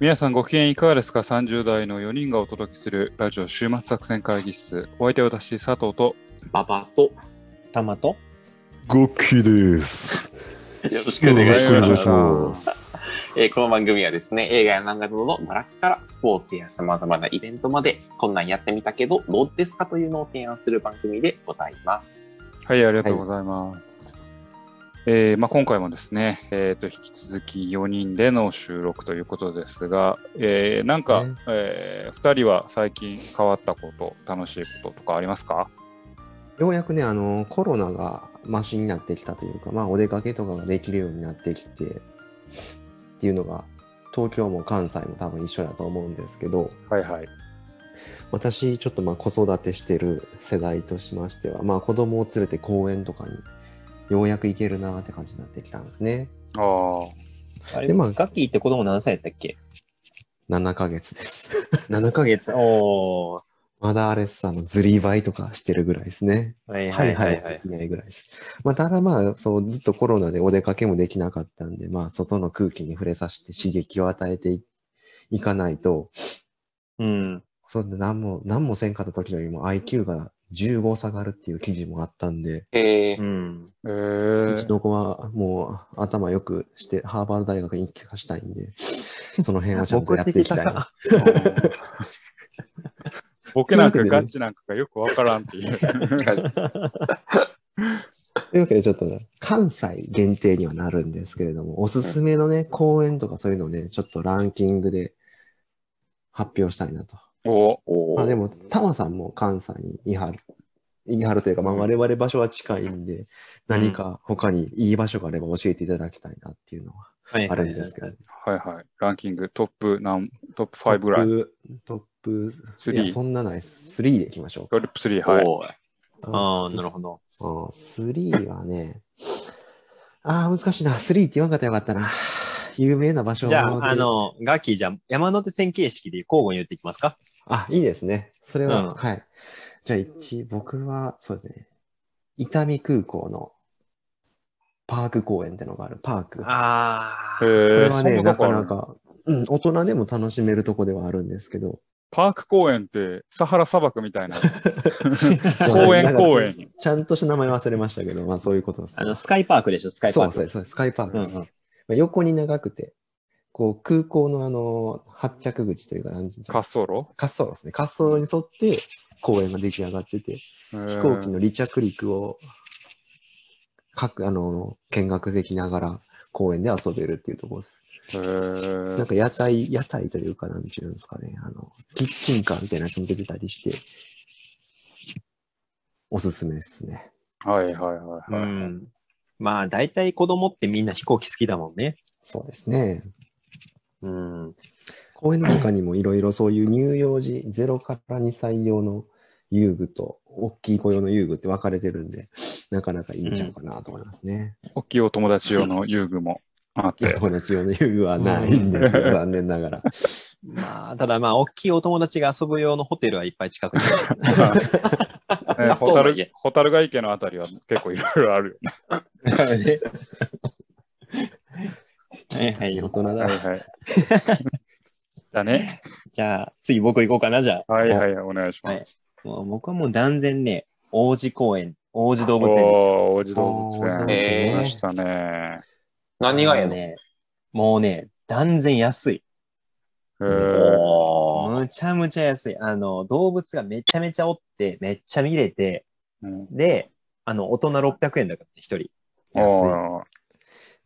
皆さんご機嫌いかがですか ?30 代の4人がお届けするラジオ週末作戦会議室。お相手は私、佐藤と。ババとタマとゴッキーです。よろしくお願いしますえーこの番組はですね、映画や漫画などの娯楽からスポーツや様々なイベントまで、こんなんやってみたけど、どうですか？というのを提案する番組でございます。はい、ありがとうございます。えーまあ、今回もですね、えーと、引き続き4人での収録ということですが、えーなんか、ねえ2人は最近変わったこと、楽しいこととかありますか？ようやくね、あの、コロナがマシになってきたというか、まあ、お出かけとかができるようになってきて、っていうのが、東京も関西も多分一緒だと思うんですけど、はいはい。私、ちょっとまあ子育てしてる世代としましては、まあ子供を連れて公園とかにようやく行けるなーって感じになってきたんですね。ああ、でまあガッキーって子供何歳やったっけ？7ヶ月です。?7 ヶ月。おまだあれっす、あの、ずりばいとかしてるぐらいですね。ー。はいははいいはいいはいい。できないぐらいです。まあ、ただまあ、そう、ずっとコロナでお出かけもできなかったんで、まあ、外の空気に触れさせて刺激を与えていいかないと、うん。そんで何も、何もせんかった時よりも IQ が15下がるっていう記事もあったんで、えーうん。えーうちの子はもう頭良くして、ハーバード大学に行かしたいんで、その辺はちゃんとやっていきたいな。ボケなんかガッチなんかがよくわからんっていう。というわけでちょっとね、関西限定にはなるんですけれども、おすすめのね、公演とかそういうのをね、ちょっとランキングで発表したいなと。おおあでも、タマさんも関西に言い張る。言い張るというか、まあ我々場所は近いんで、何か他にいい場所があれば教えていただきたいなっていうのははいあるんですけど。はいはい。ランキングトップ何、トップ5ぐらい。トップ、トップ、スリーいや、そんなないです。3でいきましょうか。トップ3、はい。ああ、なるほど。あー3はね、ああ、難しいな。3って言わんかったらよかったな。有名な場所じゃであ、あの、ガッキーじゃあ、山手線形式で交互に言っていきますかあ、いいですね。それは、うんはい。じゃあ、一、僕は、そうですね。伊丹空港のパーク公園ってのがある。パーク。こあえれー、はね、なかなか、うん、大人でも楽しめるとこではあるんですけど。パーク公園ってサハラ砂漠みたいな。公園公園ちゃんとした名前忘れましたけど、まあそういうことです。あの、スカイパークでしょ、スカイパーク。そうそうそう、スカイパークです。うんうんまあ、横に長くて、こう空港のあの、発着口というか、なんていう滑走路？滑走路ですね。滑走路に沿って公園が出来上がってて、飛行機の離着陸を各、あの、見学できながら公園で遊べるっていうところです。えーなんか屋台、屋台というか、なんていうんですかね、あの、キッチンカーみたいなやつも出てたりして、おすすめですね。はいはいはいはい。うん。まあ、大体子供ってみんな飛行機好きだもんね。そうですね。うん。公園の中にもいろいろそういう乳幼児、0から2歳用の遊具と、大きい子用の遊具って分かれてるんで、なかなかいいんちゃうかなと思いますね。大きいお友達用の遊具もあって。友達用の遊具はないんですよ、残念ながら。まあ、ただまあ、大きいお友達が遊ぶ用のホテルはいっぱい近くにある。ね、ホタル、ホタルが池のあたりは結構いろいろあるよね。はいはい大。人だ。はいはい。だね。じゃあ、次僕行こうかな、じゃあ。はいはい、お願いしまはいす。もう僕はもう断然ね、王子公園、王子動物園です。王子動物園。ですね来ましたね。何がやの、ね、もうね、断然安い。えー、おーむちゃむちゃ安い。あの、動物がめちゃめちゃおって、めっちゃ見れて、うんで、あの、大人600円だから、一人。安い。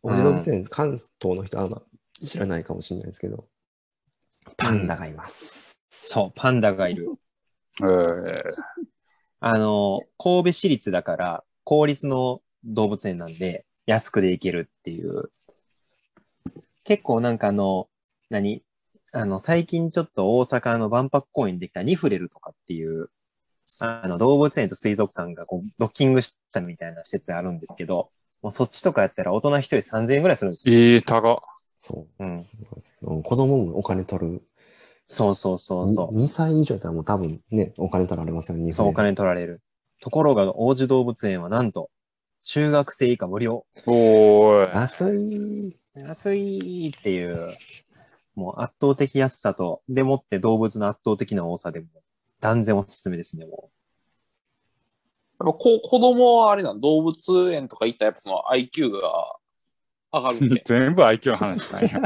おー王子動物園、関東の人はあんま知らないかもしれないですけど、パンダがいます。そう、パンダがいる。えー、あの、神戸市立だから、公立の動物園なんで、安くで行けるっていう。結構なんかあの、何？あの、最近ちょっと大阪の万博公園にできたニフレルとかっていう、あの、動物園と水族館がこう、ドッキングしたみたいな施設があるんですけど、もうそっちとかやったら大人一人3000円ぐらいするんですよ。えー、高っ。そう。うん。子供もお金取る。そうそうそうそう。2歳以上だったらもう多分ね、お金取られますよね。そう、お金取られる。ところが、王子動物園はなんと、中学生以下無料。おーい。安い。安いっていう。もう圧倒的安さと、でもって動物の圧倒的な多さでも、断然おすすめですね、もやっぱこ子供はあれなの動物園とか行ったらやっぱその IQ が上がるんで。全部 IQ の話ないや。う。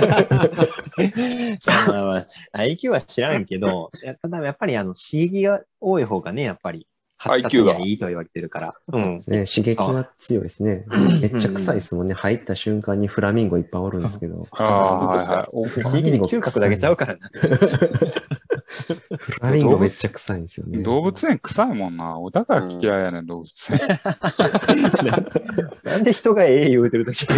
まあまあ、IQ は知らんけど、いやただやっぱりあの刺激が多い方がね、やっぱり発達 IQ にがはいいと言われてるから。うん。ね、刺激が強いですね。うんめっちゃ臭いですもんね。入った瞬間にフラミンゴいっぱいおるんですけど。ああ、はいはい。お不思議に嗅覚だけちゃうからな。フラミンゴめっちゃ臭いんですよね。動物園臭いもんな。だから嫌いやねん、動物園。なんで人がええ言うてるとき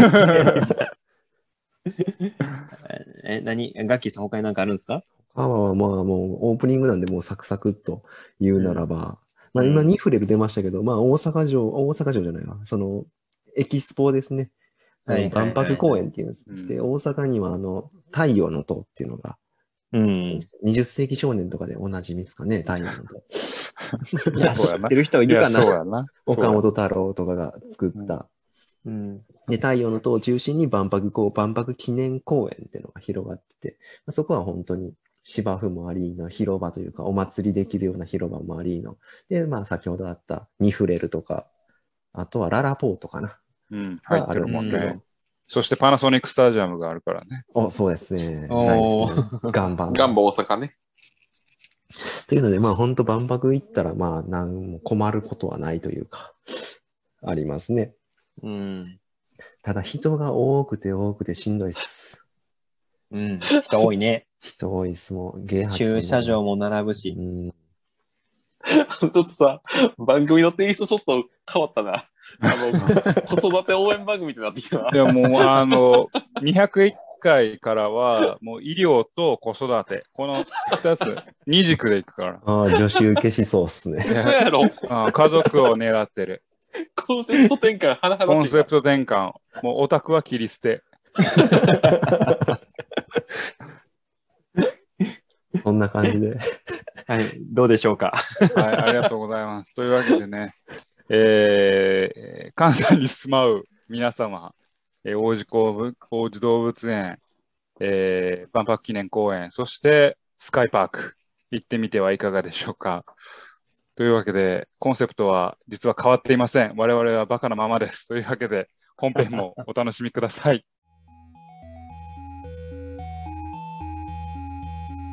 え、何？ガッキーさん他になんかあるんですか？他はまあもうオープニングなんでもうサクサクっと言うならば、まあ今うんニフレル出ましたけど、まあ大阪城、大阪城じゃないわ。その、エキスポですね。万博公園っていうんです。うんで、大阪にはあの、太陽の塔っていうのが、うん。20世紀少年とかでおなじみですかね、太陽の塔。いや、知そうやなってる人いるかなそうやな。岡本太郎とかが作った。うん。で、太陽の塔を中心に万博こう万博記念公園っていうのが広がってて、まあそこは本当に芝生もありの広場というか、お祭りできるような広場もありの。で、まあ先ほどあったニフレルとか、あとはララポートかな。うん、入ってがあるんですけるもんねど。。そしてパナソニックスタジアムがあるからね。お、そうですね。大好きな。ガンバン。ガンバ大阪ね。というので、まあ本当万博行ったら、まあ何も困ることはないというか、ありますね。うん。ただ人が多くて多くてしんどいっす。うん。人多いね。人多いっす。もう、ゲー駐車場も並ぶうし。ん。ちょっとさ、番組のテイストちょっと変わったな。あの、子育て応援番組ってなってきたな。いや、もう、あの、201回からは、もう医療と子育て、この2つ、二軸でいくから。ああ、女子受けしそうっすね。そうやろ。あ家族を狙ってる。コンセプト転換、華々しいな。コンセプト転換。もうオタクは切り捨て。そんな感じで。はい。どうでしょうか。はい、ありがとうございます。というわけでね、えー、関西に住まう皆様、えー王子公文王子動物園、えー万博記念公園、そしてスカイパーク、行ってみてはいかがでしょうか。というわけで、コンセプトは実は変わっていません。我々はバカなままです。というわけで、本編も お楽しみください。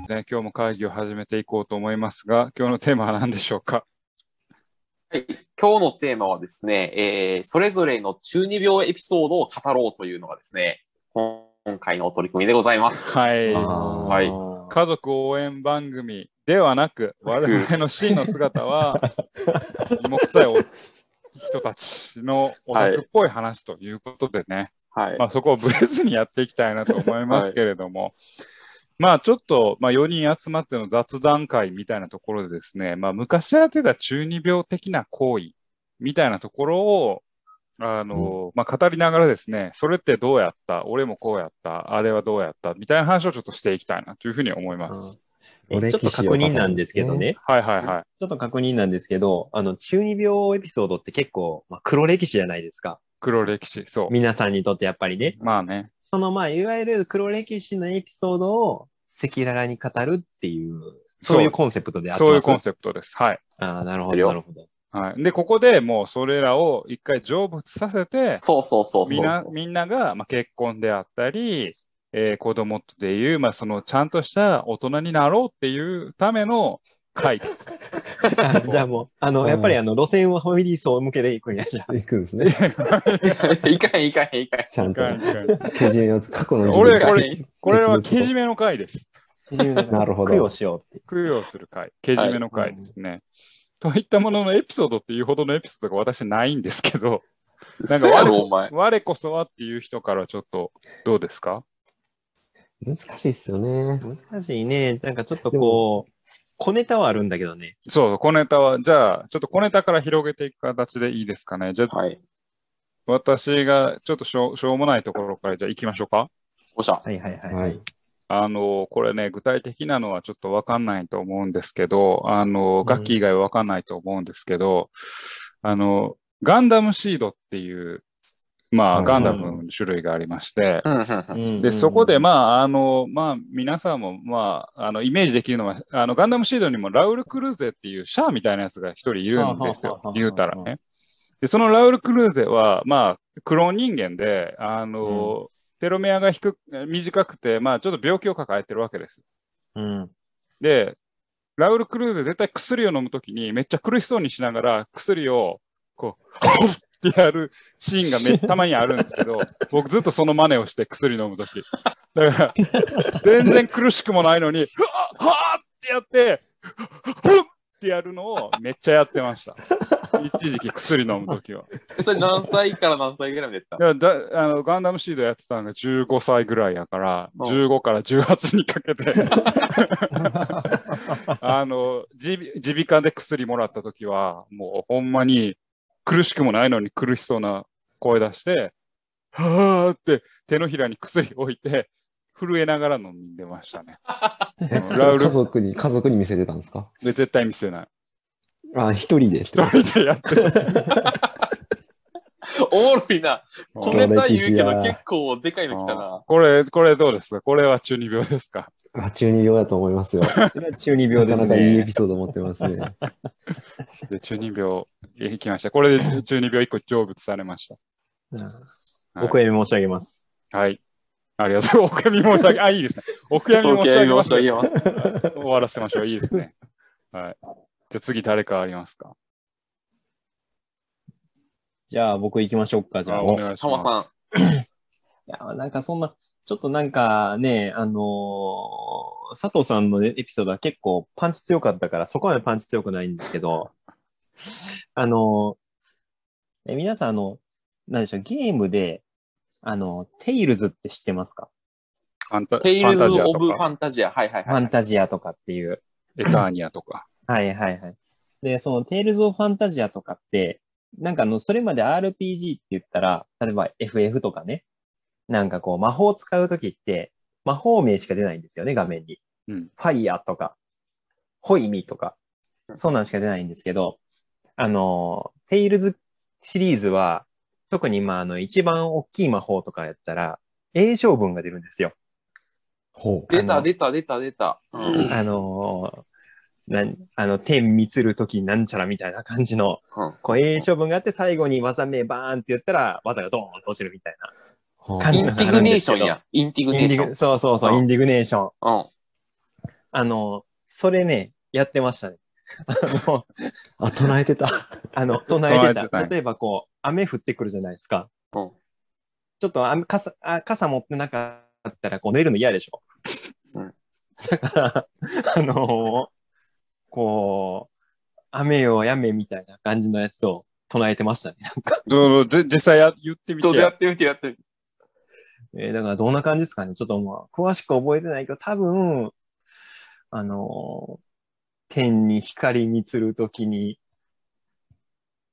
ね、今日も会議を始めていこうと思いますが、今日のテーマは何でしょうか？はい。今日のテーマはですね、えー、それぞれの中二病エピソードを語ろうというのがですね、今回のお取り組みでございます。はい。はい家族応援番組ではなく、我々の真の姿は、芋臭いお人たちのオタクっぽい話ということでね、はい。まあそこをブレずにやっていきたいなと思いますけれども、まあちょっと、まあ4人集まっての雑談会みたいなところでですね、まあ昔やってた中二病的な行為みたいなところを、あの、まあ語りながらですね、それってどうやった？俺もこうやったあれはどうやった？みたいな話をちょっとしていきたいなというふうに思います。えちょっと確認なんですけどね。はいはいはい。ちょっと確認なんですけど、あの、中二病エピソードって結構、まあ、黒歴史じゃないですか。黒歴史、そう。皆さんにとってやっぱりね。まあね。その、まあ、いわゆる黒歴史のエピソードを赤裸々に語るっていう、そういうコンセプトであってますそういうコンセプトです。はい。ああ、なるほど、よなるほど。はい。で、ここでもうそれらを一回成仏させて、そうそうそうそうみんな、みんなが、まあ、結婚であったり、えー子供でいう、まあ、その、ちゃんとした大人になろうっていうための会です。あ じゃあもう、あの、うんやっぱりあの、路線はファミリー層向けで行くんやじゃあ。行くんですね。いかんいかんいかん。ちゃんと。けじめを過去の俺、これ、これはけじめの会です。なるほど供養しようって。供養する会。けじめの会ですね。といったもののエピソードっていうほどのエピソードが私ないんですけど、なんかそうやろ、お前。我こそはっていう人からちょっとどうですか？難しいっすよね。難しいね。なんかちょっとこう、小ネタはあるんだけどね。そう、小ネタは、じゃあ、ちょっと小ネタから広げていく形でいいですかね。じゃあ、はい。私がちょっとしょうしょうもないところからじゃあ行きましょうか。おっしゃ。はいはいはい。はい。あの、これね、具体的なのはちょっとわかんないと思うんですけど、あの、楽器以外はわかんないと思うんですけど、あの、ガンダムシードっていうまあ、はいガンダムの種類がありまして、うんうんうんで、そこで、まあ、あの、まあ、皆さんも、まあ、あの、イメージできるのは、あの、ガンダムシードにもラウル・クルーゼっていうシャアみたいなやつが一人いるんですよ。言うたらね。で、そのラウル・クルーゼは、まあ、クローン人間で、あの、テロメアが低く、短くて、まあ、ちょっと病気を抱えてるわけです。うん。で、ラウル・クルーゼ絶対薬を飲むときにめっちゃ苦しそうにしながら薬をこう、やるシーンがめたまにあるんですけど、僕ずっとその真似をして薬飲むとき。だから、全然苦しくもないのに、ふわっはーってやって、ふっってやるのをめっちゃやってました。一時期薬飲むときは。それ何歳から何歳ぐらいまでやった？いやだあのガンダムシードやってたのが15歳ぐらいやから、うん15から18にかけて、あの耳耳鼻科で薬もらったときは、もうほんまに苦しくもないのに苦しそうな声出して、はーって手のひらに薬置いて、震えながら飲んでましたね。え うんラウル家族に、家族に見せてたんですか？で、絶対見せない。あ、一人で。一人でやってる。おもろいな。小ネタ言うけど結構でかいの来たな。これ、これどうですか？これは中二病ですか？あ中二病だと思いますよ。それは中二病ですなかなかいいエね。ピソード持ってますね。で中二病、いきました。これで中二病一個成仏されました。うんはいお悔やみ申し上げます。はい。ありがとう。お悔やみ申し上げ、あ、いいですね。お悔やみ申し上げます。申し上げます。終わらせましょう。いいですね。はい。じゃあ次誰かありますか？じゃあ僕行きましょうか。じゃあ。お願いします。さん。いや、なんかそんな、ちょっとなんかね、あのー佐藤さんのねエピソードは結構パンチ強かったから、そこまでパンチ強くないんですけど、あのーえ皆さん、あの、なんでしょう、ゲームで、あの、テイルズって知ってますか？ファンタテイルズ・ファンタジアオブ・ファンタジア。はいはいファンはい。タジアとかっていう。エターニアとか。はいはいはい。で、そのテイルズ・オブ・ファンタジアとかって、なんかあの、それまで RPG って言ったら、例えば FF とかね、なんかこう、魔法を使うときって、魔法名しか出ないんですよね、画面に。うん。ファイヤーとか、ホイミとか、そうなんしか出ないんですけど、あの、テイルズシリーズは、特にまあ、あの、一番大きい魔法とかやったら、英称文が出るんですよ。ほう。出た出た出た出た。うんあのなん、あの、天見つるときなんちゃらみたいな感じの、うんこう、英称文があって、最後に技名バーンって言ったら、技がドーンと落ちるみたいな。感じのインティグネーションや。インティグネーション。そうそうそうう、んインディグネーション。うん。あの、それね、やってましたね。あの、あ、唱えてた。あの、唱えてた。例えばこう、雨降ってくるじゃないですか。うんちょっと雨傘あ傘持ってなかったらこう寝るの嫌でしょ。うんだから、あのーこう、雨よやめみたいな感じのやつを唱えてましたね。なんか、どうぜ実際や言ってみてやってみてやってみて。えーだからどんな感じですかね？ちょっとまあ、詳しく覚えてないけど、多分、あのー天に光に釣るときに、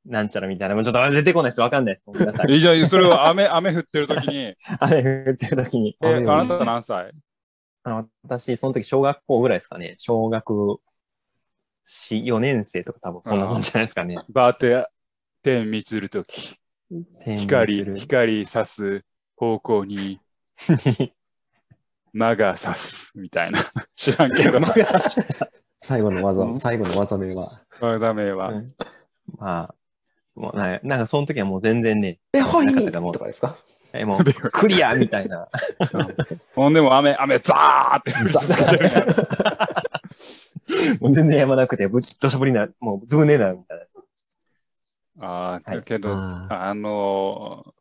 なんちゃらみたいな。もうちょっと出てこないです。わかんないです。ごめんなさい。えじゃあ、それは雨、雨降ってる時に、え、雨降ってるときに。あ雨をなた何歳？あの私、その時小学校ぐらいですかね。小学4、4年生とか多分そんなもんじゃないですかね。バーテ、天見つる時光、光差す方向に 魔が差すみたいな。知らんけど、最後の技、最後の技名は。ダメは。うんまあ、もうななんかその時はもう全然ね、え、ほいとかですか？えもうクリアみたいな。ほんでも雨、雨、ザーってもう全然やまなくて、ぶっ土砂降りな、もうずぶねえな、みたいな。ああ、はいけど、あーあの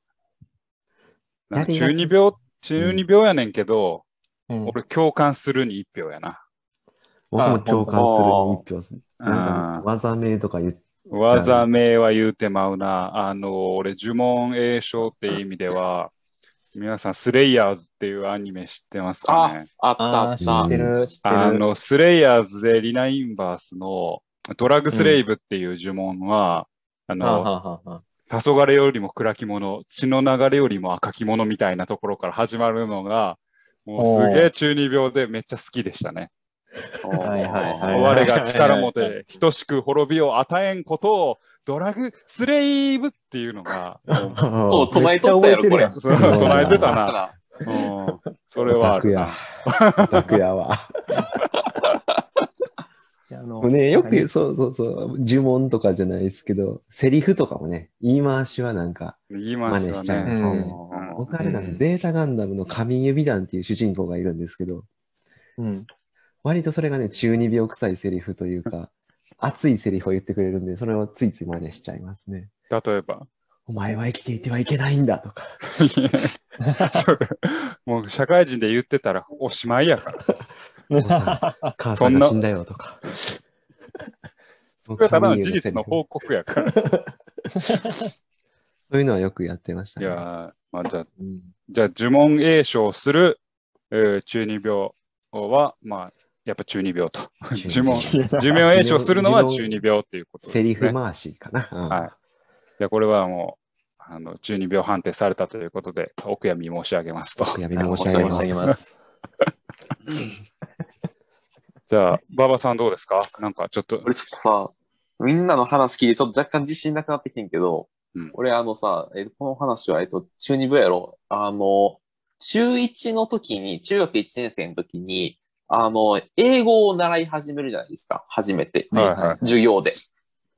ーやりがち中二病、中二病やねんけど、うん俺共感するに一票やな。僕も共感するに一票です。あなんか、技名とか言っ技名は言うてまうな。あの、俺、呪文栄唱っていう意味では、皆さん、スレイヤーズっていうアニメ知ってますかあね、あったああ、あった知って。る、知ってる。あの、スレイヤーズでリナ・インバースのドラッグスレイブっていう呪文は、あはあの、黄昏よりも暗き者、血の流れよりも赤き者みたいなところから始まるのが、もうすげえ中二病でめっちゃ好きでしたね。はいはいはい我が力もて等しく滅びを与えんことをドラグスレイブっていうのが、お唱えとったやろ、これ。唱えてたな。な。うん、それはあるな。オタクやわ。あのもうね、よく、そうそうそう、呪文とかじゃないですけど、セリフとかもね、言い回しはなんか、言いまし真似しちゃ。いますねうん僕あれなんうんで、ゼータガンダムの神指団っていう主人公がいるんですけど、うん。割とそれがね、中二病臭いセリフというか、熱いセリフを言ってくれるんで、それをついつい真似しちゃいますね。例えば。お前は生きていてはいけないんだとか。もう社会人で言ってたらおしまいやから。お父さん母さんが死んだよとか。それはただの事実の報告やから。い そういうのはよくやってましたね。やー、まあ、じゃあ、うんじゃあ呪文詠唱する、えー中二病は、まあ、やっぱ中二病と。呪文、寿命詠唱するのは中二病っていうことです、ね。セリフ回しかな。うんはいじゃあこれはもう、あの中二病判定されたということで、お悔やみ申し上げますと。お悔やみ申し上げます。じゃあ、馬場さんどうですか？なんかちょっと、俺ちょっとさ、みんなの話聞いてちょっと若干自信なくなってきてんけど、うん俺あのさ、えこの話は、えっと、中二病やろあの、中1の時に、中学1年生の時に、あの、英語を習い始めるじゃないですか。初めて。はいはい授業で。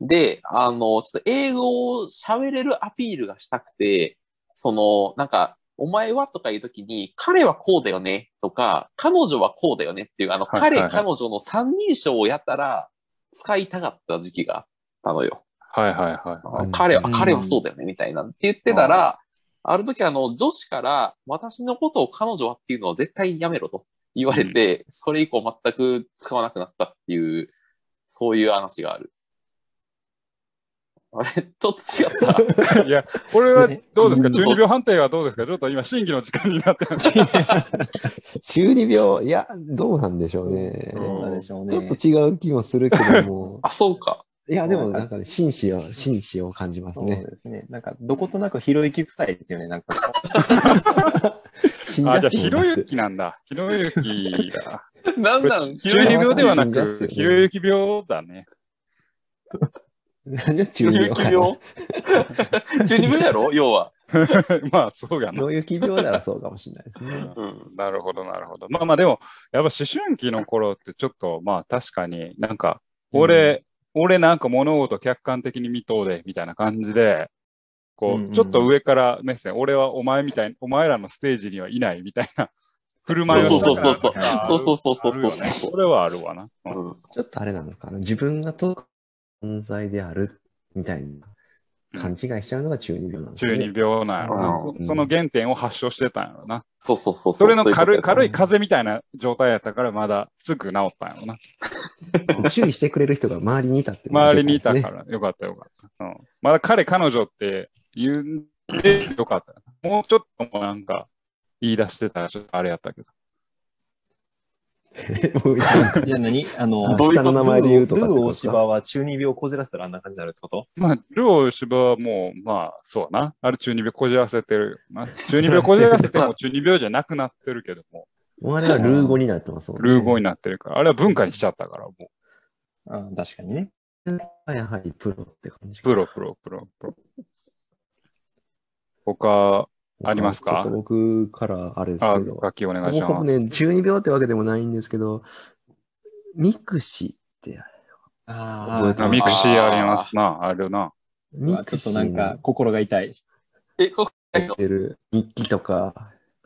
で、あの、ちょっと英語を喋れるアピールがしたくて、その、なんか、お前はとかいう時に、彼はこうだよねとか、彼女はこうだよねっていう、あの、はいはいはい。彼、彼女の三人称をやったら、使いたかった時期があったのよ。はいはいはい。彼は、うん。彼はそうだよね、みたいな。って言ってたら、ある時あの、女子から、私のことを彼女はっていうのは絶対にやめろと。言われて、それ以降全く使わなくなったっていう、そういう話がある。あれちょっと違った。いや、これはどうですか？うん中二病判定はどうですか？ちょっと今、審議の時間になってます。中二病、いや、どうなんでしょうね。うんどうなんでしょうちょっね。と違う気もするけども。あ、そうか。いや、でもなんかね、紳士を、紳士を感じますそうね。ですね。なんか、どことなくひろゆき臭いですよね。なんか、あ、じゃあ、ひろゆきなんだ。ひろゆきが。なんなん？中二病ではなく、ひろゆき病だね。なんで中中二二病？中二病やろ？要は。まあ、そうやな。ひろゆき病ならそうかもしれないですね。うん。なるほど、なるほど。まあまあ、でも、やっぱ思春期の頃ってちょっと、まあ確かになんか、俺、俺なんか物事客観的に見とうで、みたいな感じで、こう、うんうんちょっと上から目線、俺はお前みたい、お前らのステージにはいないみたいな振る舞いをそうそうそうそうあそうそうそうそうあるよねそれはあるわな。うんうんちょっとあれなのかな。自分がと存在であるみたいな勘違いしちゃうのが中二病なんですね。中二病なんやろな、うんそその原点を発症してたんやろな。そうそうそう。それの軽い、軽い風邪みたいな状態やったから、まだすぐ治ったんやろな。注意してくれる人が周りにいたっていうの が周りにいたでかから、よかったよかった。うん、まだ彼、彼女って言うんでよかったよ。もうちょっともうなんか言い出してたらちょっとあれやったけど。いですね。もう一番じゃあ何あの、あ下の名前で言うとかルー大芝は中二病をこじらせたらあんな感じになるってことまあ、ルオ芝はもう、まあ、そうやな。ある中二病こじらせてるよな。中二病こじらせても 中二病じゃなくなってるけども、あれはルー語になってますもんね。ルー語になってるから、あれは文化にしちゃったから、もあ確かにね。やはりプロって感じう、。プロ、プロ、プロ、プロ。他、ありますか？ちょっと僕からあれですあけど、、楽器お願いします。ほぼほぼね、中二病ってわけでもないんですけど、ミクシーって、ああ覚えてます？ミクシーありますな、あるな。ミちょっとなんか心が痛い。え、こ入ってる日記とか、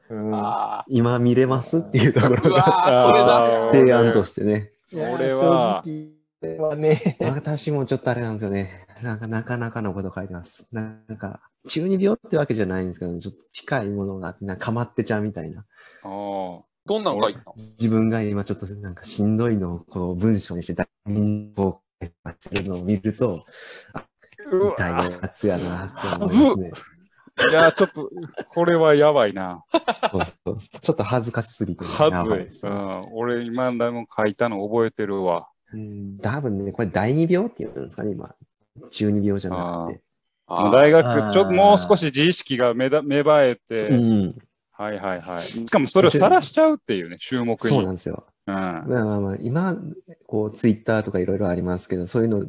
うん。あ今見れます？っていうところが提案としてね。俺は。正直はね、私もちょっとあれなんですよね。なんかなかなかのこと書いてます。なんか、中二病ってわけじゃないんですけど、ちょっと近いものがあって、なんかかまってちゃうみたいな。あーどんなん書いたの？自分が今ちょっとなんかしんどいのをこう文章にして大人をするのを見ると、う痛いわやつやなって思いますね。いや、ちょっと、これはやばいな。そうそうそうちょっと恥ずかしすぎて、ね。はずい。やばですねうん。俺、今でも書いたの覚えてるわ。うん多分ね、これ第二病って言うんですかね、今。中二病じゃなくて。大学、ちょっともう少し自意識が芽だ芽生えて、うん。はいはいはい。しかもそれを晒しちゃうっていうね、注目に。そうなんですよ。うん。まあまあまあ、今、こう、ツイッターとかいろいろありますけど、そういうの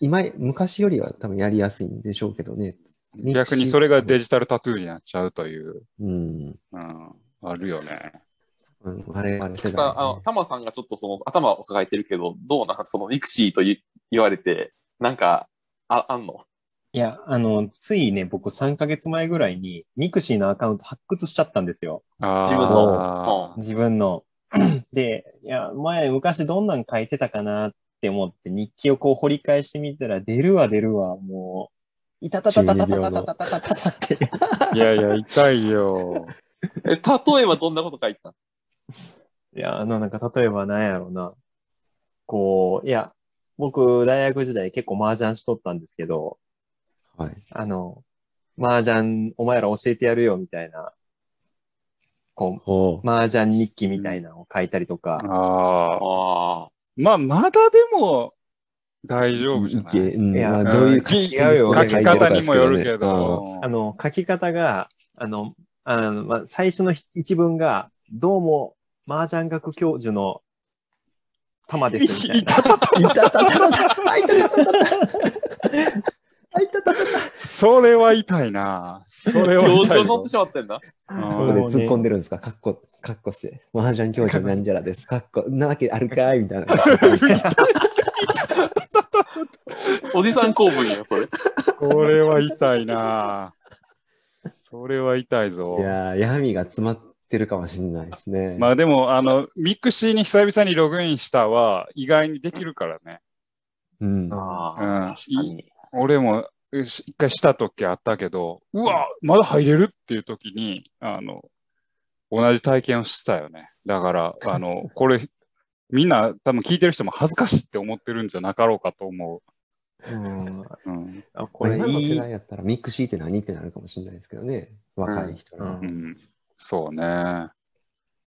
今、昔よりは多分やりやすいんでしょうけどね。逆にそれがデジタルタトゥーになっちゃうという、うん。うん、あるよね。うん我々世代、ね。あの、タマさんがちょっとその頭を抱えてるけど、どうなんそのミクシーと言言われて、なんか、あ、あんの？いや、あの、ついね、僕3ヶ月前ぐらいに、ミクシーのアカウント発掘しちゃったんですよ。自分の？自分の。で、いや、前、昔どんなん書いてたかなって思って、日記をこう掘り返してみたら、出るわ出るわ、もう、いたたたたたたたたたたたたって。いやいや、痛いよ。え、例えばどんなこと書いてたいや、あの、なんか、例えば何やろうな。こう、いや、僕、大学時代結構麻雀しとったんですけど、はい。あの、麻雀、お前ら教えてやるよ、みたいな、こおう、麻雀日記みたいなのを書いたりとか、ああ。まあ、まだでも大丈夫じゃない？いんいやまあ、どういううん書き違うよ書き方にもよるけど。あの、書き方が、あの、あの、まあ、最初の一文が、どうも、麻雀学教授の玉です、みたいな。いたたたたあいたたたたあいたたたたそれは痛いな。それは痛いぞ教授に乗って。しまってんだ。うんここで突っ込んでるんですか？カッコ、カッコして。麻雀教授なんじゃらです。カッコ、なわけあるかいみたいな。おじさん公文や、それ。これは痛いな。それは痛いぞい。やー、闇が詰まってるかもしれないですね。まあでも、あの、ミクシーに久々にログインしたは意外にできるからね。うん。あうんあ、確かに。俺も一回した時あったけど、うわ、まだ入れるっていう時に、あの、同じ体験をしたよね。だから、あの、これ、みんな多分聞いてる人も恥ずかしいって思ってるんじゃなかろうかと思うんう。うん。あこれ今のいい。世代やったらミクシーって何ってなるかもしれないですけどね。若い人は。うんうん。そうね。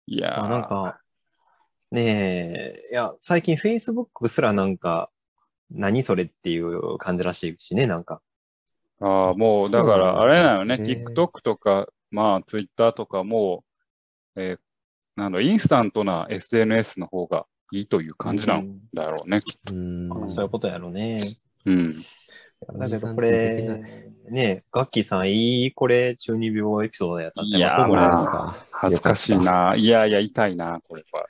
いやーまあ、なんか、ねえ、いや、最近 Facebook すらなんか、何それっていう感じらしいしね、なんか。ああ、もう、だから、あれなのね、TikTok とか、まあ、Twitter とかも、えーなんだ、インスタントな SNS の方がいいという感じなんだろうね、きっと。うんまあそういうことやろうね。うん。だけどこれ、ねガッキーさん、いいこれ、中二病エピソードやったんちゃいます？いやーこれですまあか。恥ずかしいな。いやいや、痛いな、これは。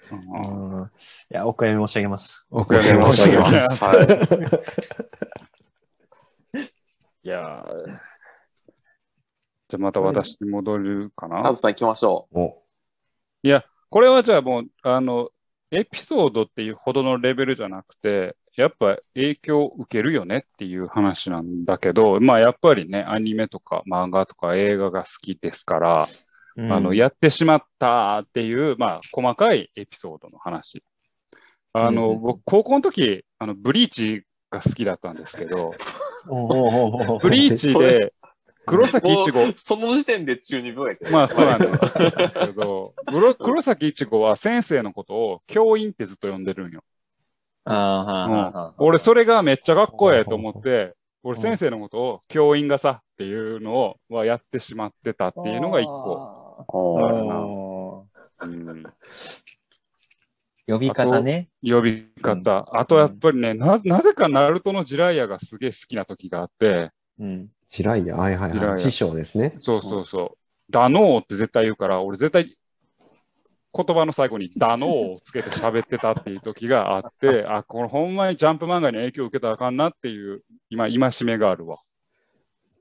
いや、お悔やみ申し上げます。お悔やみ申し上げます。はい。いやーじゃあまた私に戻るかな？ハブ。さん行きましょた。おいや、これはじゃあもう、あの、エピソードっていうほどのレベルじゃなくて、やっぱ影響を受けるよねっていう話なんだけど、まあやっぱりね、アニメとか漫画とか映画が好きですから、あの、や、やってしまったっていう、まあ細かいエピソードの話。あの、うんうん僕、高校の時、あの、ブリーチが好きだったんですけど、ブリーチそで黒う。崎いちごその時点で中二病やけど。まあそうなんだけど、黒黒崎いちごは先生のことを教員ってずっと呼んでるんよ。俺それがめっちゃかっこええと思って、俺先生のことを教員がさっていうのをはやってしまってたっていうのが一個。おーおうんー呼び方ね。呼び方。あとやっぱりね、な、なぜかナルトのジライアがすげえ好きな時があって、うん。ジライヤ、はいはいはい。師匠ですね。そうそうそう。ダノーって絶対言うから、俺絶対言葉の最後にダノーをつけて喋ってたっていう時があって、あ、これほんまにジャンプ漫画に影響を受けたらあかんなっていう、今、今しめがあるわ。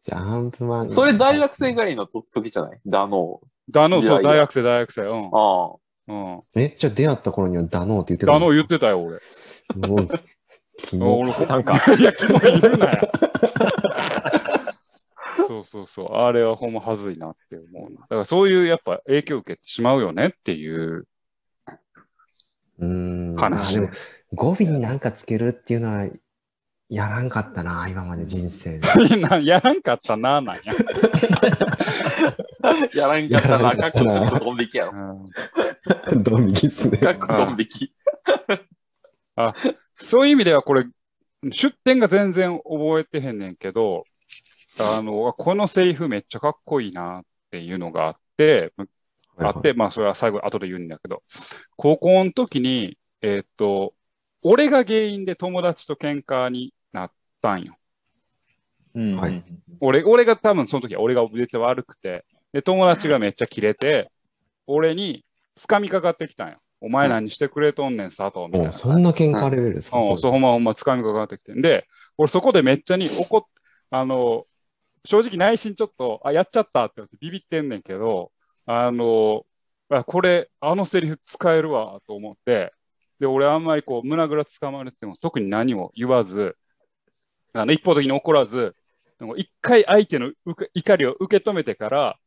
ジャンプマン。それ大学生ぐらいのと時じゃない？ダノダノー、そう、大学生、大学生。うんー。。ああ。うん。え、じゃあ出会った頃にはダノーって言ってたダノーんです言ってたよ、俺。かもうキモ俺、なんか、いや、キモい言うなよ。そうそうそう。あれはほんまはずいなって思うな。だからそういうやっぱ影響を受けてしまうよねっていううーん。話まあでも語尾になんかつけるっていうのは、やらんかったな、今まで人生で。な やらんかったな、なんや。やらんかったな、かっこドン引きやろ。うん ドン引きっすね。かっこドン引き。そういう意味ではこれ、出典が全然覚えてへんねんけど、あの、このセリフめっちゃかっこいいなっていうのがあって、あって、まあそれは最後後で言うんだけど、高校の時に、えーっと、俺が原因で友達と喧嘩になったんよ。うんはい俺、俺が多分その時は俺が絶対悪くて、で、友達がめっちゃキレて、俺に掴みかかってきたんよ。お前何してくれとんねん、佐藤みたいな。もうそんな喧嘩レベルですか、うん、そう、ほんまほんま掴みかかってきてんで、俺そこでめっちゃに怒っ、あの、正直内心ちょっと、あ、やっちゃったってってビビってんねんけど、あの、あこれ、あのセリフ使えるわと思って、で、俺あんまりこう、胸ぐらつかまれても特に何も言わず、あの、一方的に怒らず、でも一回相手の怒りを受け止めてから、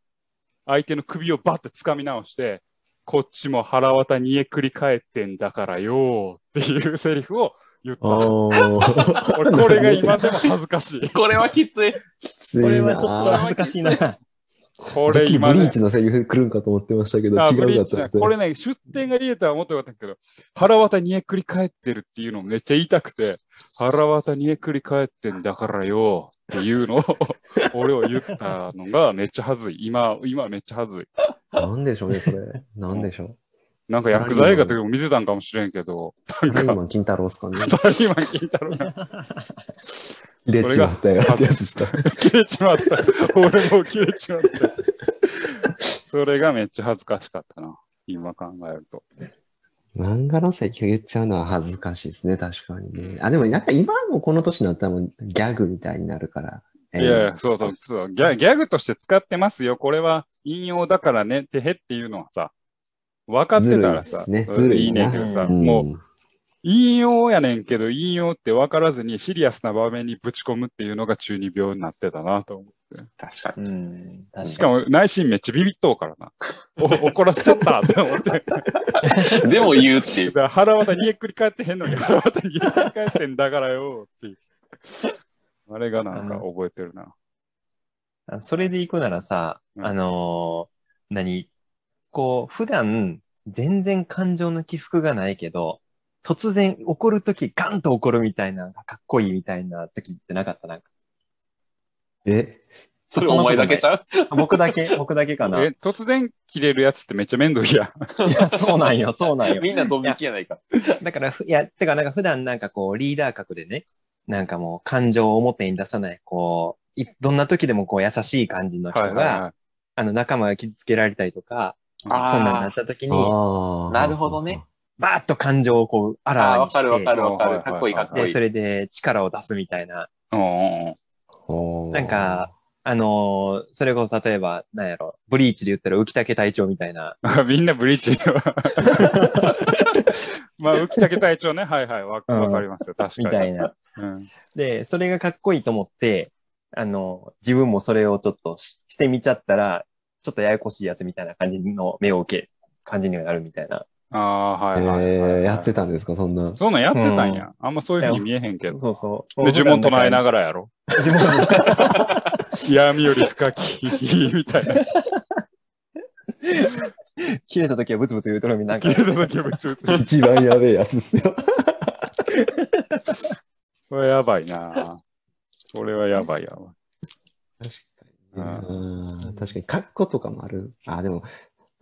相手の首をバッて掴み直して、こっちも腹渡煮えくり返ってんだからよーっていうセリフを言った。俺、これが今でも恥ずかしい。これはきつい。きついなこれはちょっと恥ずかしいな。これ今ねブリーチのセリフ来るんかと思ってましたけど、あ違うかったこれね、出典が言えたらもっとよかったけど、腹渡煮えくり返ってるっていうのをめっちゃ言いたくて、腹渡煮えくり返ってんだからよっていうのを、俺を言ったのがめっちゃ恥ずい。今、今めっちゃ恥ずい。なんでしょうね、それ。なんでしょなんか薬剤映画とかも見てたんかもしれんけど、う。サラリーマン金太郎ですかね。サラリーマン金太郎が入れちまったよってやつですか。切れちまった。俺もう切れちまった。それがめっちゃ恥ずかしかったな。今考えると。漫画の席を言っちゃうのは恥ずかしいですね、確かにね。あ、でもなんか今もこの年になったらもうギャグみたいになるから。いやいや、そうそうそうギャ。ギャグとして使ってますよ。これは引用だからねってへっていうのはさ、分かってたらさ、ずるいっすねいないねんけどさ、うんもう引用やねんけど、引用って分からずにシリアスな場面にぶち込むっていうのが中二病になってたなと思って。確かに。うん。確しかも内心めっちゃビビっとうからな。お怒らせちゃったって思って。でも言うっていうだ。から腹渡にえっくり返ってへんのに腹渡にえっくり返ってんだからよっていう。あれがなんか覚えてるな。あそれで行くならさ、うんあのー何こう、普段、全然感情の起伏がないけど、突然怒るときガンと怒るみたいな、かかっこいいみたいな時ってなかった？なんか。え、それお前だけちゃう？僕だけ、僕だけかな？いえ、突然切れるやつってめっちゃ面倒いやん。や、そうなんよ、そうなんよ。みんなドン引きやないか。だからふ、いや、てかなんか普段なんかこう、リーダー格でね、なんかもう感情を表に出さない、こう、いどんな時でもこう優しい感じの人が、はあの仲間が傷つけられたりとか、そんなんなった時に。なるほどね。バーッと感情をこう、あらああ、わにして、わかるわかるわかる。かっこいいかっこいで、いそ。れで力を出すみたいな。なんか、あのーそれこそ例えば、なんやろ、ブリーチで言ったら浮竹隊長みたいな、あ みんなブリーチ。まあ、浮竹隊長ね。はいはい。わうんわかりますよ。確かに。みたいな。うん。で、それがかっこいいと思って、あの、自分もそれをちょっとししてみちゃったら、ちょっとややこしいやつみたいな感じの目を受け、感じにはなるみたいな。ああ、はいえはいはいはい。ー、やってたんですか、そんな。そんなんやってたんや。あんまそういうふうに見えへんけど。そうそう。で、呪文唱えなががらやろ。ら。呪文闇より深き、みたいな。切れた時はブツブツ言うとるみたいな。切れた時は別々に。一番やべえやつですよ。これやばいな。これはやばいやわ。うん確かに、カッコとかもある。あ、でも、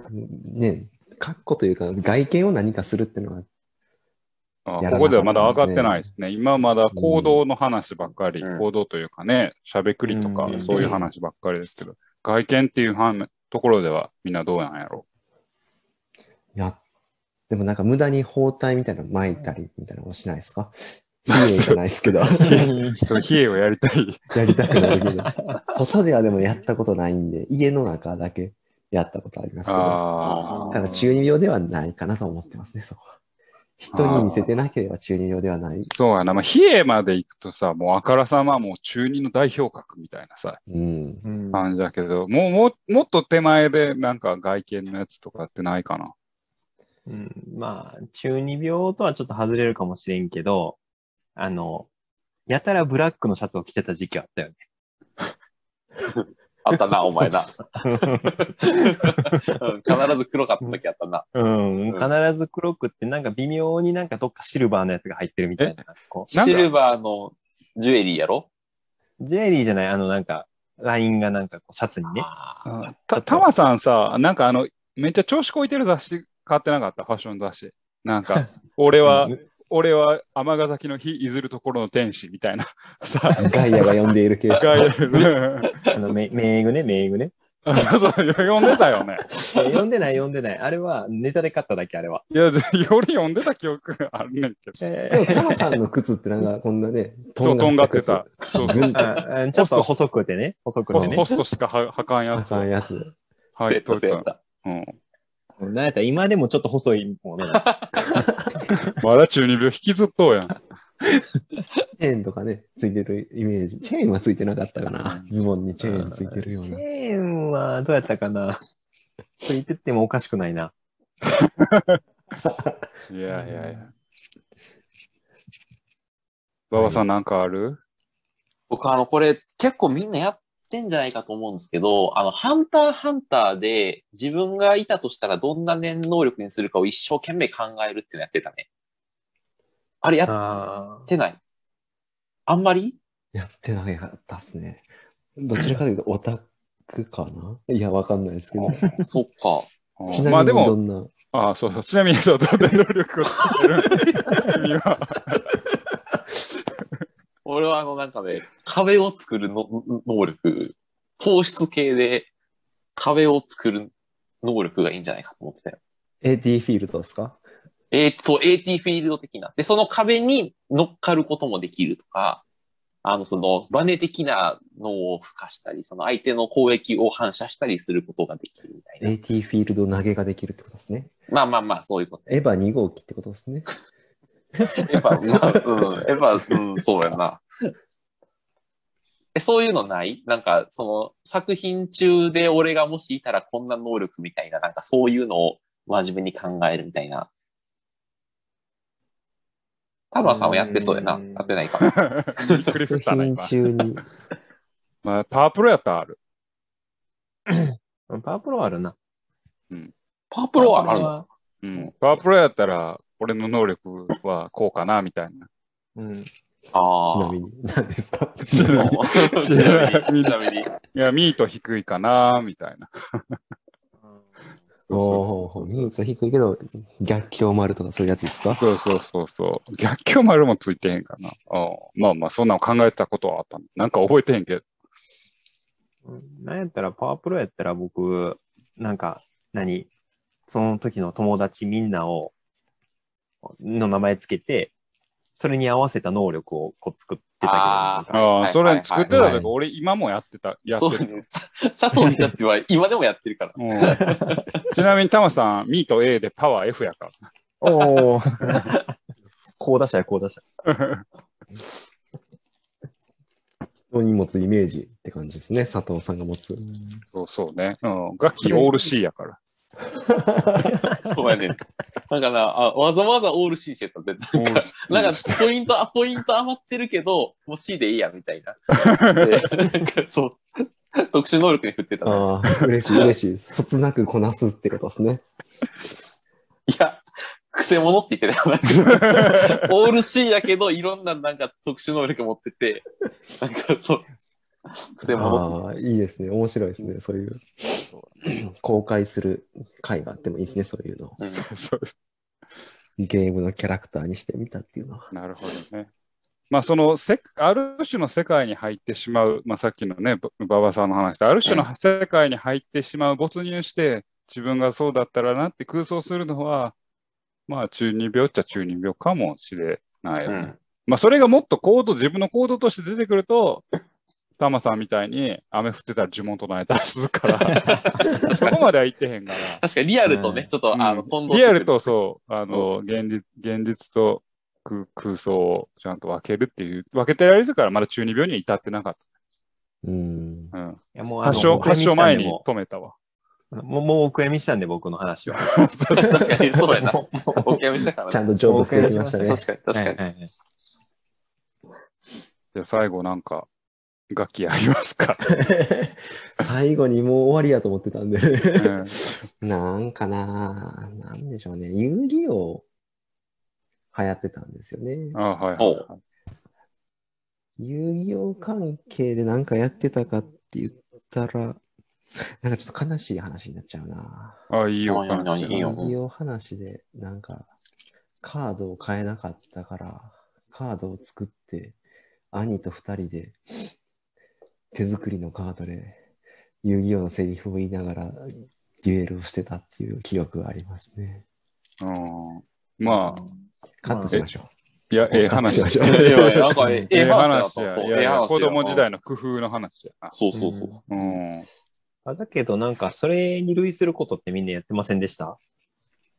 ね、カッコというか、外見を何かするっていうのは、あやらなかったですね。ここではまだ上がってないですね。今まだ行動の話ばっかり、うん。行動というかね、しゃべくりとかうん。そういう話ばっかりですけど、外見っていうはんところではみんなどうなんやろいや、でもなんか無駄に包帯みたいなの巻いたりみたいなのをしないですか？綺麗じゃないですけど、う。その冷えをやりたい。やりたくなるけど、外ではでもやったことないんで、家の中だけやったことありますけど、あただ中二病ではないかなと思ってますね、そこは。人に見せてなければ中二病ではない。そうやな。まあ、冷えまで行くとさ、もうあからさまもう中二の代表格みたいなさ、うん。うん感じだけど、もうもうもっと手前でなんか外見のやつとかってないかな。うんまあ、中二病とはちょっと外れるかもしれんけど、あの、やたらブラックのシャツを着てた時期あったよね。あったな、お前な。うん必ず黒かった時あったな。うん、うん必ず黒くって、なんか微妙になんかどっかシルバーのやつが入ってるみたいな。こなんかシルバーのジュエリーやろ？うジュエリーじゃない、あのなんか、ラインがなんかこうシャツにね。あた、たまさんさ、なんかあの、めっちゃ調子こいてる雑誌買ってなかった？ファッション雑誌。なんか、俺はうん俺は尼崎の日いずるところの天使みたいな。さガイアが呼んでいるケース。がいあの、め名具ね、名具ね。そう読んでたよね。え読んでない、読んでない。あれはネタで買っただけ、あれは。いや、ぜ俺読んでた記憶があるねんけど。でも、タマさんの靴ってなんかこんなね、とんがってた。そう靴。ぐんとああちょっと細くてね、細くてねホホ。ストしかは履かんやあつ。かんやつ。はい、セットといた。うん。なんやったら今でもちょっと細いもんね。まだ中二病引きずっとうやん。チェーンとかね、ついてるイメージ。チェーンはついてなかったかな。ズボンにチェーンついてるようチな。ェーンはどうやったかな。ついてってもおかしくないな。いやいやいや。馬場さんなんかある？僕、あの、これ結構みんなやってんじゃないかと思うんですけど、あの、ハンターハンターで自分がいたとしたらどんな念能力にするかを一生懸命考えるっていうのやってたね。あれやっあてない？あんまり？やってなかったっすね。どちらかというとオタクかな？いや、わかんないですけど。そっか。うんちなみまあでも、にどんな、あそうそう。ちなみに、そう、どんな能力をつけてる君は。俺はあの、なんかね、壁を作るの能力、放出系で壁を作る能力がいいんじゃないかと思ってたよ。AT フィールドですか？えーそう、AT フィールド的な。で、その壁に乗っかることもできるとか、あの、その、バネ的なのを付加したり、その相手の攻撃を反射したりすることができるみたいな。?AT フィールド投げができるってことですね。まあまあまあ、そういうこと。エヴァ2号機ってことですね。エヴァ、まあ、うん、エヴァ、うん、そうやな。え、そういうのない？なんか、その、作品中で俺がもしいたらこんな能力みたいな、なんかそういうのを真面目に考えるみたいな。田村さんはやってそうやな。うんやってないかも。びっくり振作ったな、品今。中に。まあ、パワープロやったらある。パワープロはあるな。パワープロはあるの？うん。パワープロやったら、俺の能力はこうかな、みたいな。うん。ああ。ちなみに。何ですか？ちなみにちなみに。ちなみに。いや、ミート低いかな、みたいな。おおミート低いけど、逆境丸とかそういうやつですか？そうそうそうそう。逆境丸もついてへんかな。あまあまあ、そんなの考えたことはあったの。なんか覚えてへんけど。うんなんやったら、パワープロやったら僕、なんか、何？その時の友達みんなを、の名前つけて、それに合わせた能力をこう作ってたけど、あああ、はいそれ作ってたはい時、俺今もやってた。やってる。そう佐藤にだっては今でもやってるから。うん ちなみに、タマさん、ミート A でパワー F やかおお。こう出したよ、こう出した。人に持つイメージって感じですね。佐藤さんが持つ。そうそうね。うん。楽器オール C やから。そうやね。なんかな、あわざわざオール C してた、絶対。なんか、ポイント、あ、ポイント余ってるけど、もう C でいいや、みたいな。でなんかそう、特殊能力に振ってた、ね。ああ、嬉しい、嬉しい。そつなくこなすってことですね。いや、くせ者って言ってたよ。オール C やけど、いろんななんか特殊能力持ってて、なんかそう、くせ者ああ、いいですね。面白いですね。そういう、公開する回があってもいいですね。そういうのを。うゲームのキャラクターにしてみたっていうのは。なるほどね。まあ、そのせ、ある種の世界に入ってしまう、まあ、さっきのね、ば馬場さんの話で、ある種の世界に入ってしまう、没入して、自分がそうだったらなって空想するのは、まあ、中二病っちゃ中二病かもしれないよね。うんまあ、それがもっと行動、自分の行動として出てくると、タマさんみたいに雨降ってたら呪文唱えたりするから、そこまでは言ってへんから。確かにリアルとね、うんちょっと、あの、リアルとそう、あの、現実、現実と空空想をちゃんと分けるっていう、分けてられるから、まだ中二病には至ってなかっうん。た。うん。いやもうあの発症、発症前にしたんでも止めたわ。もうもうお悔やみしたんで、僕の話は。確かに、そうやな。お悔やみしたからね。ちゃんと成仏できましたね。確かに、確かに。はいはいはいじゃあ最後なんか、楽器ありますか、最後にもう終わりやと思ってたんで。うん、なんかななんでしょうね。遊戯王流行ってたんですよね。あはいはいおはい。遊戯王関係でなんかやってたかって言ったら、なんかちょっと悲しい話になっちゃうな。あ、いいよ、何何話いいよ遊戯王話で、なんか、カードを買えなかったから、カードを作って、兄と二人で手作りのカードで遊戯王のセリフを言いながらデュエルをしてたっていう記憶がありますね。うんまあ、カットしましょいや、ええ話カットしましょう いやいやなんか ええええ話だ話や。ったそういやいやええ話や子供時代の工夫の話やな。そうそうそう。うん。あだけどなんかそれに類することってみんなやってませんでした？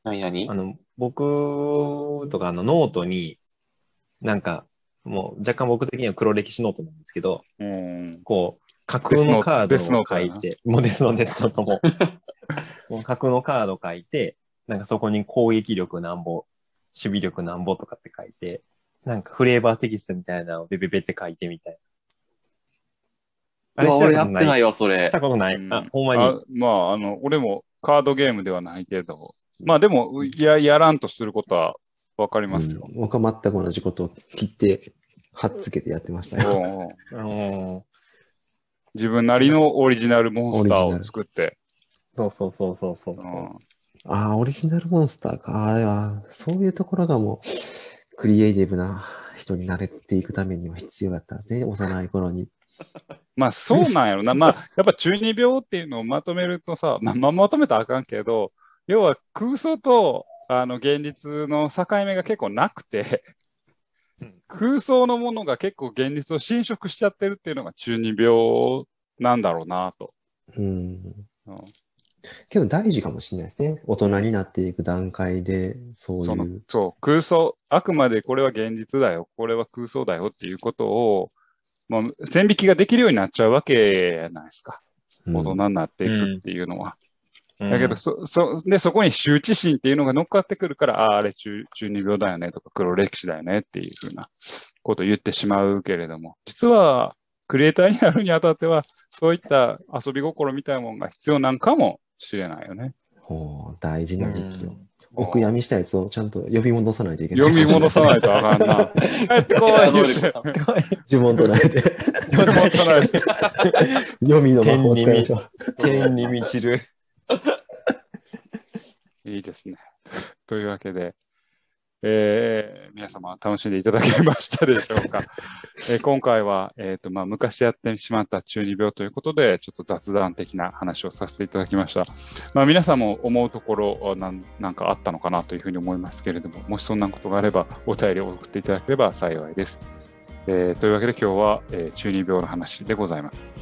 何何？あの、僕とかあのノートに、なんか、もう若干僕的には黒歴史ノートなんですけど、うん。こう、架空のカードを書いて、もうデスノデスノートも、もう架空のカード書いて、なんかそこに攻撃力なんぼ、守備力なんぼとかって書いて、なんかフレーバーテキストみたいなのをベベベって書いてみたいな。うわ俺やってないよ。わ、それし。たことない？うんあ、ほんまに？あまあ、あの、俺もカードゲームではないけど、まあでも、いや、やらんとすることはわかりう。ますよ。うん僕は全く同じことを切って、はっつけてやってましたよ。自分なりのオリジナルモンスターを作って。そうそうそうそうそう。うんああ、オリジナルモンスターか。あれは、そういうところがもう、クリエイティブな人になれていくためには必要だったんですね、幼い頃に。まあそうなんやろな。まあやっぱ中二病っていうのをまとめるとさ、まあ、まあまとめたらあかんけど、要は空想とあの現実の境目が結構なくてうん、空想のものが結構現実を侵食しちゃってるっていうのが中二病なんだろうなと。うん。うんけど大事かもしれないですね。大人になっていく段階で、そういう。そう空想、あくまでこれは現実だよ、これは空想だよっていうことを、まあ、線引きができるようになっちゃうわけじゃないですか。うん大人になっていくっていうのは。うんだけど、そ、そ、で、そこに羞恥心っていうのが乗っかってくるから、ああ、あれ中、中二病だよねとか黒歴史だよねっていうふうなことを言ってしまうけれども、実は、クリエイターになるにあたっては、そういった遊び心みたいなものが必要なんかもしれないよね。ほう大事な時期を。うんお悔やみしたやつをちゃんと呼び戻さないといけない。読み戻さないとあかんな。帰ってこい。呪文唱えて。読み戻さないと。読みの魔法を使いましょう。天に満ちる。いいですね。というわけで、えー皆様楽しんでいただけましたでしょうか。えー今回は、えーとまあ、昔やってしまった中二病ということで、ちょっと雑談的な話をさせていただきました。まあ、皆さんも思うところなんなんかあったのかなというふうに思いますけれども、もしそんなことがあれば、お便りを送っていただければ幸いです。えーというわけで今日は、え中二病の話でございます。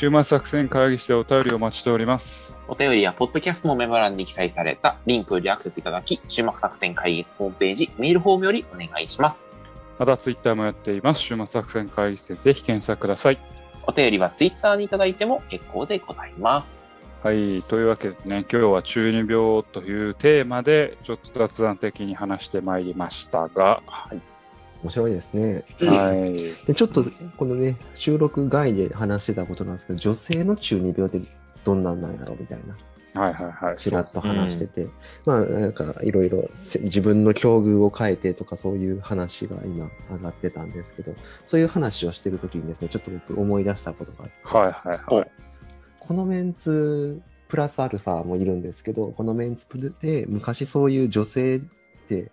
週末作戦会議室でお便りをお待ちしております。お便りは、ポッドキャストのメモ欄に記載されたリンクよりアクセスいただき、終幕作戦会議室ホームページ、メールフォームよりお願いします。またツイッターもやっています。週末作戦会議室でぜひ検索ください。お便りはツイッターにいただいても結構でございます。はい。というわけでね、今日は中二病というテーマで、ちょっと雑談的に話してまいりましたが、は面白いですね。い。はい。でちょっとこのね、収録外で話してたことなんですけど、女性の中二病ってどんなんなんやろみたいな、はいはいはい。ちらっと話してて、まあなんかいろいろせ自分の境遇を変えてとかそういう話が今上がってたんですけど、そういう話をしてる時にですね、ちょっと僕思い出したことがあって、はいはいはい。このメンツプラスアルファもいるんですけど、このメンツで昔そういう女性って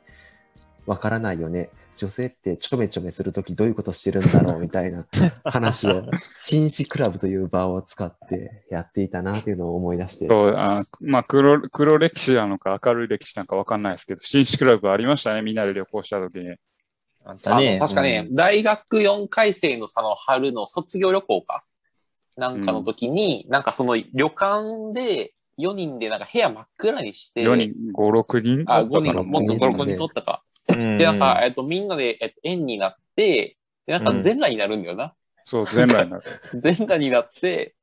わからないよね。女性ってちょめちょめするときどういうことしてるんだろうみたいな 話を、紳士クラブという場を使ってやっていたなっていうのを思い出して、そうあまあ黒、黒歴史なのか明るい歴史なのかわかんないですけど、紳士クラブありましたね、みんなで旅行した時に。あたね。確かね、大学4回生のその春の卒業旅行か？なんかの時に、なんかその旅館で4人でなんか部屋真っ暗にして、4人、5、6人あ、5だから人、もっとね5、6人取ったか。うん、で、なんか、えっと、みんなで、えっと、円になって、でなんか全裸になるんだよな。そう、全裸になる。全裸になって、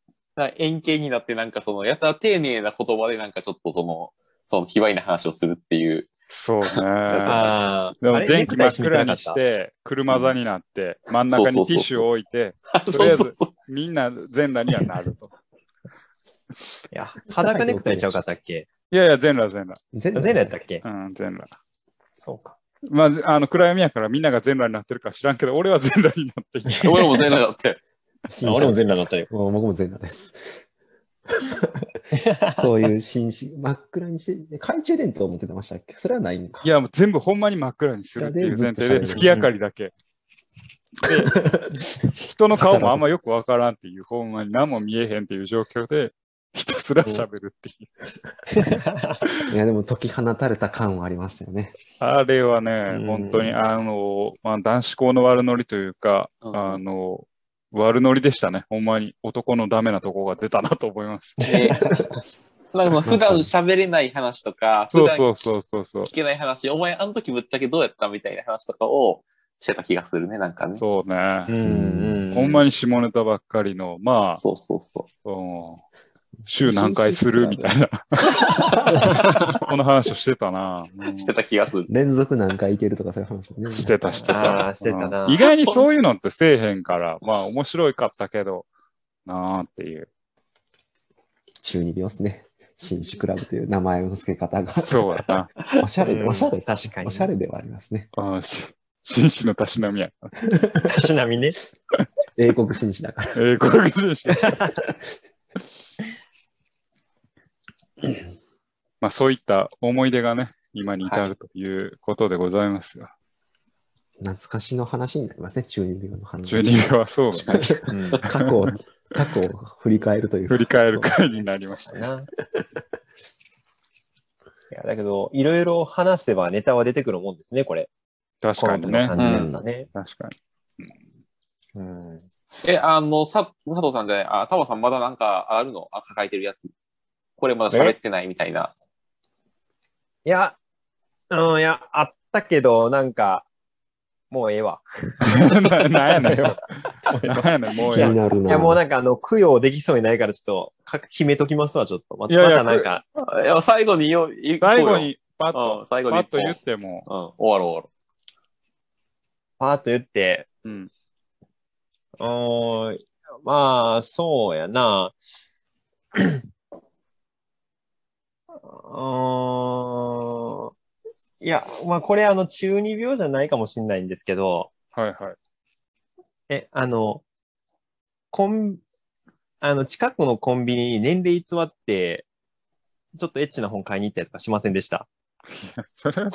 円形になって、なんかその、やたら丁寧な言葉でなんかちょっとその、その、卑猥な話をするっていう。そうね。ああ。でも電気真っ暗にし。て車座になって、真ん中にティッシュを置いて、と そうりあえず。みんな全裸にはなると。たいや、裸ネクタイちゃうかったっけ？いやいや、全裸全裸。全全裸やったっけ？うん、全裸。そうか。まあ、あの暗闇やからみんなが全裸になってるか知らんけど、俺は全裸になっていた。俺も全裸だって。俺も全裸だったよ。もう僕も全裸です。そういう紳士、真っ暗にして、懐中電灯持ってましたっけ？それはないんか。いや、もう全部ほんまに真っ暗にするっていう前提で、月明かりだけ。で、人の顔もあんまよくわからんっていう、ほんまに何も見えへんっていう状況で、ひたすら喋るっていう。いや、でも解き放たれた感はありましたよね。あれはねう、ん本当に、あの、まあ、男子校の悪ノリというか、うんあの、悪ノリでしたね。ほんまに男のダメなとこが出たなと思います。えなんか普段喋れない話とか、そうそうそうそうそう。聞けない話、お前あの時ぶっちゃけどうやったみたいな話とかをしてた気がするね、なんかね。そうね。うんうん。ほんまに下ネタばっかりの、まあ、そうそうそう。うん週何回するみたいな。この話をしてたな。うんしてた気がする。連続何回いけるとかそういう話もね。してた、してあた。ーしてたなうん意外にそういうのってせえへんから、まあ面白いかったけど、なあっていう。中二病ですね。紳士クラブという名前の付け方が。そうやな。おしゃれ、うんおしゃれ、確かにおしゃれではありますね。あし紳士のたしなみや。たしなみね。英国紳士だから。英国人士。まあそういった思い出がね、今に至るということでございますが。懐かしの話になりますね、中二病の話。中二病はそう、確かにうん。過去を、過去を振り返るというか。振り返る回になりました。な。いや、だけど、いろいろ話せばネタは出てくるもんですね、これ。確かにねコロ。ナの感じだね。確かに。うん。え、あの、さ、佐藤さんじゃない、あ、タマさんまだなんかあるの？あ、抱えてるやつ。これまだ喋ってないみたいな。いや、うん、いや、あったけど、なんか、もうええわ。ななんやねん。なんやねん、もう気やになるな。いや、もうなんか、あの、供養できそうにないから、ちょっとか、決めときますわ、ちょっと。まいやいやまたなんか、いや、最後によ、い最後、にパッこうとん、、最後にパッと言っても、うん、終わろう終わろパーッと言って、うん。うーん、まあ、そうやな。いや、まあ、これ、あの、中二病じゃないかもしれないんですけど、はいはい。え、あの、コン、あの、近くのコンビニに年齢偽って、ちょっとエッチな本買いに行ったりとかしませんでした？それは、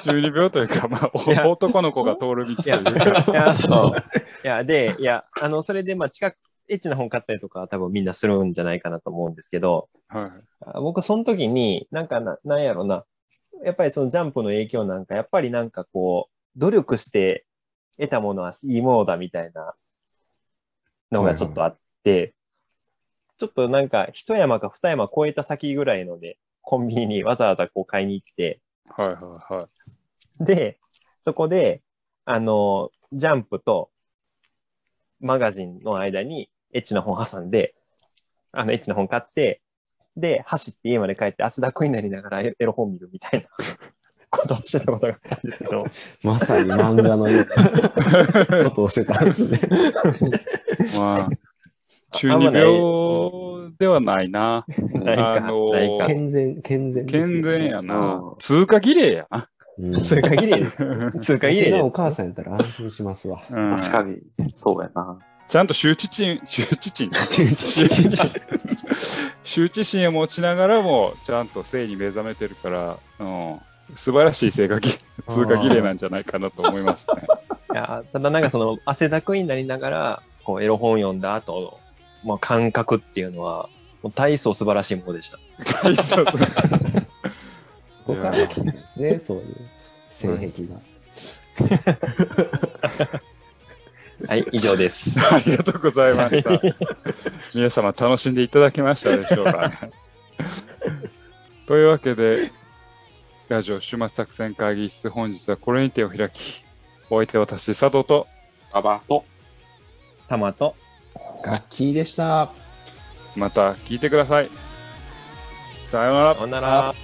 中二病というか、まあ、男の子が通る道といや、いうか、いや、そう。いや、で、いや、あの、それで、まあ、近く、エッチな本買ったりとかは多分みんなするんじゃないかなと思うんですけど、はい。あ僕、その時に、なんかな、なんやろな、やっぱりそのジャンプの影響なんか、やっぱりなんかこう、努力して得たものはいいものだみたいなのがちょっとあって、ちょっとなんか一山か二山越えた先ぐらいので、コンビニにわざわざこう買いに行って、はいはいはい。で、そこで、あの、ジャンプとマガジンの間にエッチな本挟んで、あの、エッチな本買って、で、走って家まで帰って汗だくになりながらエエロ本見るみたいな ことをしてたことがあるんですけど、まさに漫画のような ことをしてたんですね。まあ、中二病ではないな。ないか、あのーないか。健全、健全ですよ健全やう。なん通過儀礼やな。うん通過儀礼です。通過儀礼です。お母さんやったら安心しますわ。うん確かに。そうやな。ちゃんと羞恥心、羞恥心、羞恥心を持ちながらも、ちゃんと性に目覚めてるから、うん、素晴らしい性がぎ通過儀礼なんじゃないかなと思いますね。いやただなんかその汗だくになりながら、こうエロ本読んだ後の、まあ、感覚っていうのは、もう大層素晴らしいものでした。大切僕はですね、そういう性癖が。はい、以上です。ありがとうございました。皆様楽しんでいただけましたでしょうか、ね。というわけで、ラジオ終末作戦会議室、本日はこれにてお開き、お相手は私、佐藤と、ババと、タマと、楽器でした。また聞いてください。さようならさ。よなら。